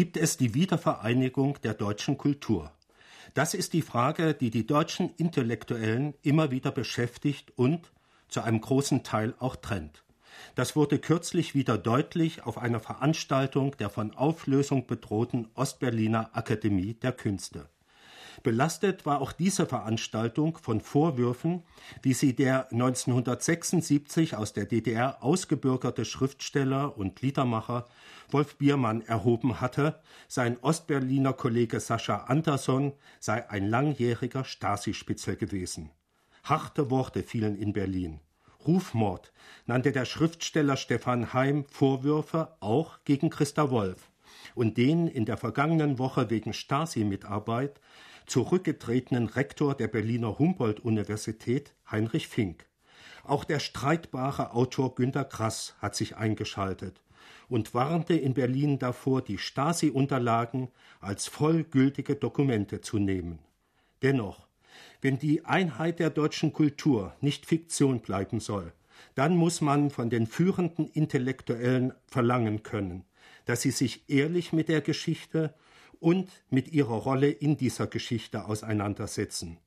gibt es die Wiedervereinigung der deutschen Kultur. Das ist die Frage, die die deutschen Intellektuellen immer wieder beschäftigt und zu einem großen Teil auch trennt. Das wurde kürzlich wieder deutlich auf einer Veranstaltung der von Auflösung bedrohten Ostberliner Akademie der Künste. Belastet war auch diese Veranstaltung von Vorwürfen, wie sie der 1976 aus der DDR ausgebürgerte Schriftsteller und Liedermacher Wolf Biermann erhoben hatte, sein Ostberliner Kollege Sascha Andersson sei ein langjähriger Stasi-Spitzel gewesen. Harte Worte fielen in Berlin. Rufmord nannte der Schriftsteller Stefan Heim Vorwürfe auch gegen Christa Wolf und den in der vergangenen Woche wegen Stasi-Mitarbeit zurückgetretenen Rektor der Berliner Humboldt-Universität Heinrich Fink. Auch der streitbare Autor Günter Grass hat sich eingeschaltet und warnte in Berlin davor, die Stasi-Unterlagen als vollgültige Dokumente zu nehmen. Dennoch, wenn die Einheit der deutschen Kultur nicht Fiktion bleiben soll, dann muss man von den führenden Intellektuellen verlangen können, dass sie sich ehrlich mit der Geschichte und mit ihrer Rolle in dieser Geschichte auseinandersetzen.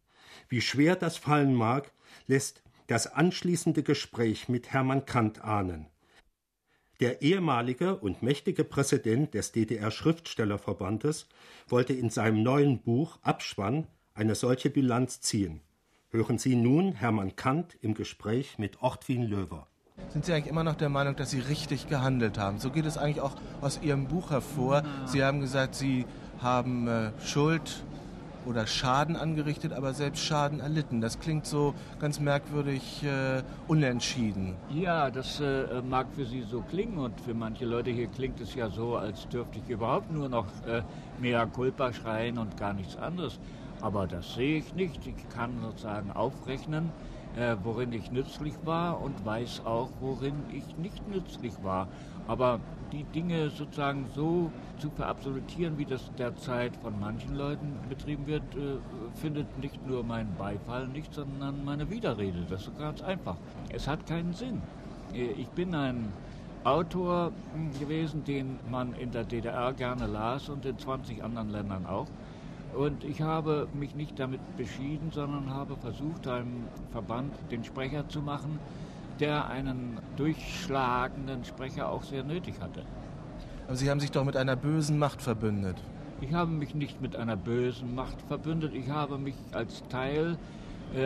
Wie schwer das fallen mag, lässt das anschließende Gespräch mit Hermann Kant ahnen. Der ehemalige und mächtige Präsident des DDR Schriftstellerverbandes wollte in seinem neuen Buch Abspann eine solche Bilanz ziehen. Hören Sie nun Hermann Kant im Gespräch mit Ortwin Löwer. Sind Sie eigentlich immer noch der Meinung, dass Sie richtig gehandelt haben? So geht es eigentlich auch aus Ihrem Buch hervor. Sie haben gesagt, Sie haben äh, Schuld oder Schaden angerichtet, aber selbst Schaden erlitten. Das klingt so ganz merkwürdig äh, unentschieden. Ja, das äh, mag für Sie so klingen und für manche Leute hier klingt es ja so, als dürfte ich überhaupt nur noch äh, mehr Culpa schreien und gar nichts anderes. Aber das sehe ich nicht. Ich kann sozusagen aufrechnen, äh, worin ich nützlich war und weiß auch, worin ich nicht nützlich war. Aber die Dinge sozusagen so zu verabsolutieren, wie das derzeit von manchen Leuten betrieben wird, äh, findet nicht nur mein Beifall nicht, sondern meine Widerrede. Das ist ganz einfach. Es hat keinen Sinn. Äh, ich bin ein Autor hm, gewesen, den man in der DDR gerne las und in 20 anderen Ländern auch. Und ich habe mich nicht damit beschieden, sondern habe versucht, einem Verband den Sprecher zu machen, der einen durchschlagenden Sprecher auch sehr nötig hatte. Aber Sie haben sich doch mit einer bösen Macht verbündet. Ich habe mich nicht mit einer bösen Macht verbündet. Ich habe mich als Teil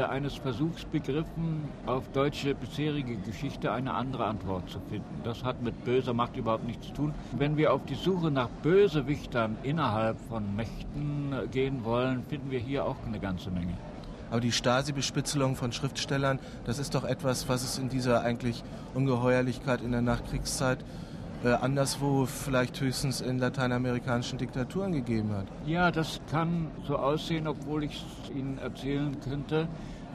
eines Versuchs begriffen, auf deutsche bisherige Geschichte eine andere Antwort zu finden. Das hat mit böser Macht überhaupt nichts zu tun. Wenn wir auf die Suche nach Bösewichtern innerhalb von Mächten äh, gehen wollen, finden wir hier auch eine ganze Menge. Aber die Stasi-Bespitzelung von Schriftstellern, das ist doch etwas, was es in dieser eigentlich Ungeheuerlichkeit in der Nachkriegszeit äh, anderswo vielleicht höchstens in lateinamerikanischen Diktaturen gegeben hat. Ja, das kann so aussehen, obwohl ich Ihnen erzählen könnte,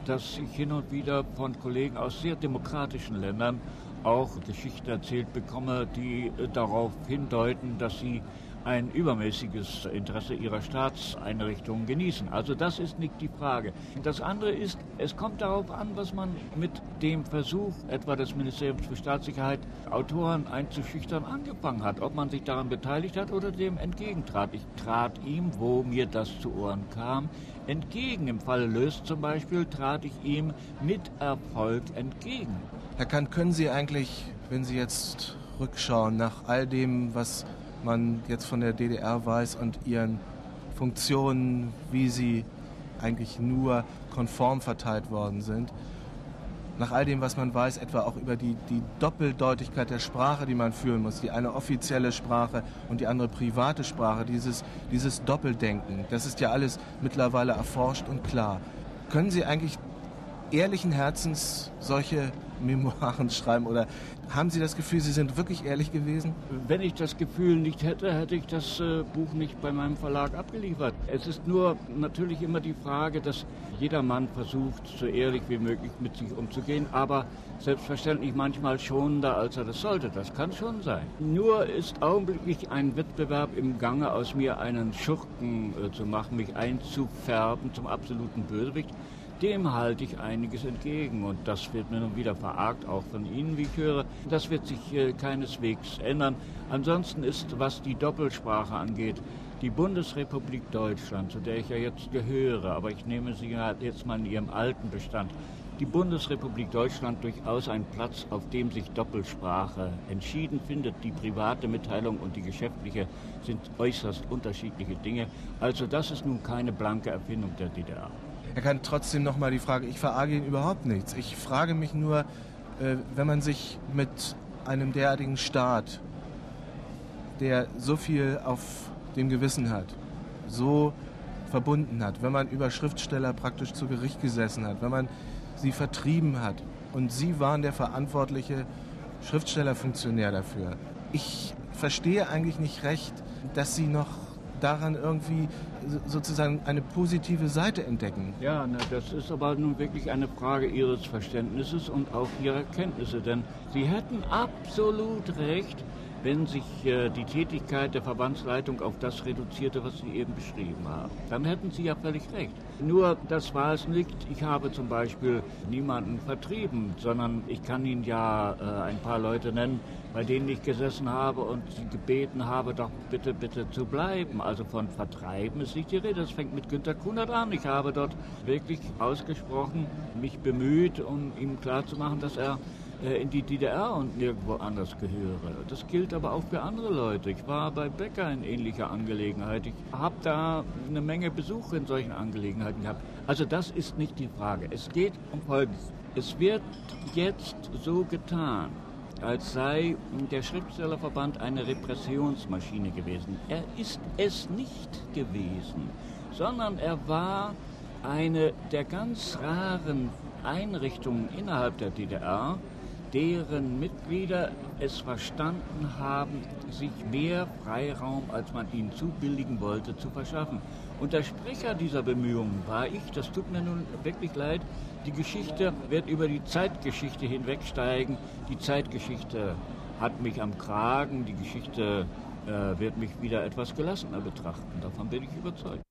dass ich hin und wieder von Kollegen aus sehr demokratischen Ländern auch Geschichten erzählt bekomme, die äh, darauf hindeuten, dass sie ein übermäßiges Interesse ihrer Staatseinrichtungen genießen. Also das ist nicht die Frage. Das andere ist, es kommt darauf an, was man mit dem Versuch etwa des Ministeriums für Staatssicherheit, Autoren einzuschüchtern, angefangen hat. Ob man sich daran beteiligt hat oder dem entgegentrat. Ich trat ihm, wo mir das zu Ohren kam, entgegen. Im Falle Löst zum Beispiel trat ich ihm mit Erfolg entgegen. Herr Kant, können Sie eigentlich, wenn Sie jetzt rückschauen nach all dem, was man jetzt von der DDR weiß und ihren Funktionen, wie sie eigentlich nur konform verteilt worden sind. Nach all dem, was man weiß, etwa auch über die, die Doppeldeutigkeit der Sprache, die man führen muss, die eine offizielle Sprache und die andere private Sprache, dieses, dieses Doppeldenken, das ist ja alles mittlerweile erforscht und klar. Können Sie eigentlich ehrlichen Herzens solche Memoiren schreiben oder haben Sie das Gefühl, Sie sind wirklich ehrlich gewesen? Wenn ich das Gefühl nicht hätte, hätte ich das äh, Buch nicht bei meinem Verlag abgeliefert. Es ist nur natürlich immer die Frage, dass jeder Mann versucht, so ehrlich wie möglich mit sich umzugehen, aber selbstverständlich manchmal schonender, als er das sollte. Das kann schon sein. Nur ist augenblicklich ein Wettbewerb im Gange, aus mir einen Schurken äh, zu machen, mich einzufärben zum absoluten Bösewicht dem halte ich einiges entgegen. Und das wird mir nun wieder verargt, auch von Ihnen, wie ich höre. Das wird sich äh, keineswegs ändern. Ansonsten ist, was die Doppelsprache angeht, die Bundesrepublik Deutschland, zu der ich ja jetzt gehöre, aber ich nehme sie jetzt mal in ihrem alten Bestand, die Bundesrepublik Deutschland durchaus ein Platz, auf dem sich Doppelsprache entschieden findet. Die private Mitteilung und die geschäftliche sind äußerst unterschiedliche Dinge. Also das ist nun keine blanke Erfindung der DDR. Er kann trotzdem noch mal die Frage, ich verarge ihn überhaupt nichts. Ich frage mich nur, äh, wenn man sich mit einem derartigen Staat, der so viel auf dem Gewissen hat, so verbunden hat, wenn man über Schriftsteller praktisch zu Gericht gesessen hat, wenn man sie vertrieben hat und sie waren der verantwortliche Schriftstellerfunktionär dafür. Ich verstehe eigentlich nicht recht, dass sie noch daran irgendwie sozusagen eine positive Seite entdecken. Ja, na, das ist aber nun wirklich eine Frage Ihres Verständnisses und auch Ihrer Kenntnisse, denn Sie hätten absolut recht, wenn sich äh, die Tätigkeit der Verbandsleitung auf das reduzierte, was Sie eben beschrieben haben. Dann hätten Sie ja völlig recht. Nur das war es nicht. Ich habe zum Beispiel niemanden vertrieben, sondern ich kann Ihnen ja äh, ein paar Leute nennen, bei denen ich gesessen habe und sie gebeten habe, doch bitte, bitte zu bleiben. Also von Vertreiben ist nicht die Rede. Das fängt mit Günter Kunert an. Ich habe dort wirklich ausgesprochen mich bemüht, um ihm klarzumachen, dass er in die DDR und nirgendwo anders gehöre. Das gilt aber auch für andere Leute. Ich war bei Becker in ähnlicher Angelegenheit. Ich habe da eine Menge Besuche in solchen Angelegenheiten gehabt. Also das ist nicht die Frage. Es geht um Folgendes. Es wird jetzt so getan, als sei der Schriftstellerverband eine Repressionsmaschine gewesen. Er ist es nicht gewesen, sondern er war eine der ganz raren Einrichtungen innerhalb der DDR, deren Mitglieder es verstanden haben, sich mehr Freiraum, als man ihnen zubilligen wollte, zu verschaffen. Und der Sprecher dieser Bemühungen war ich, das tut mir nun wirklich leid, die Geschichte wird über die Zeitgeschichte hinwegsteigen. Die Zeitgeschichte hat mich am Kragen, die Geschichte äh, wird mich wieder etwas gelassener betrachten. Davon bin ich überzeugt.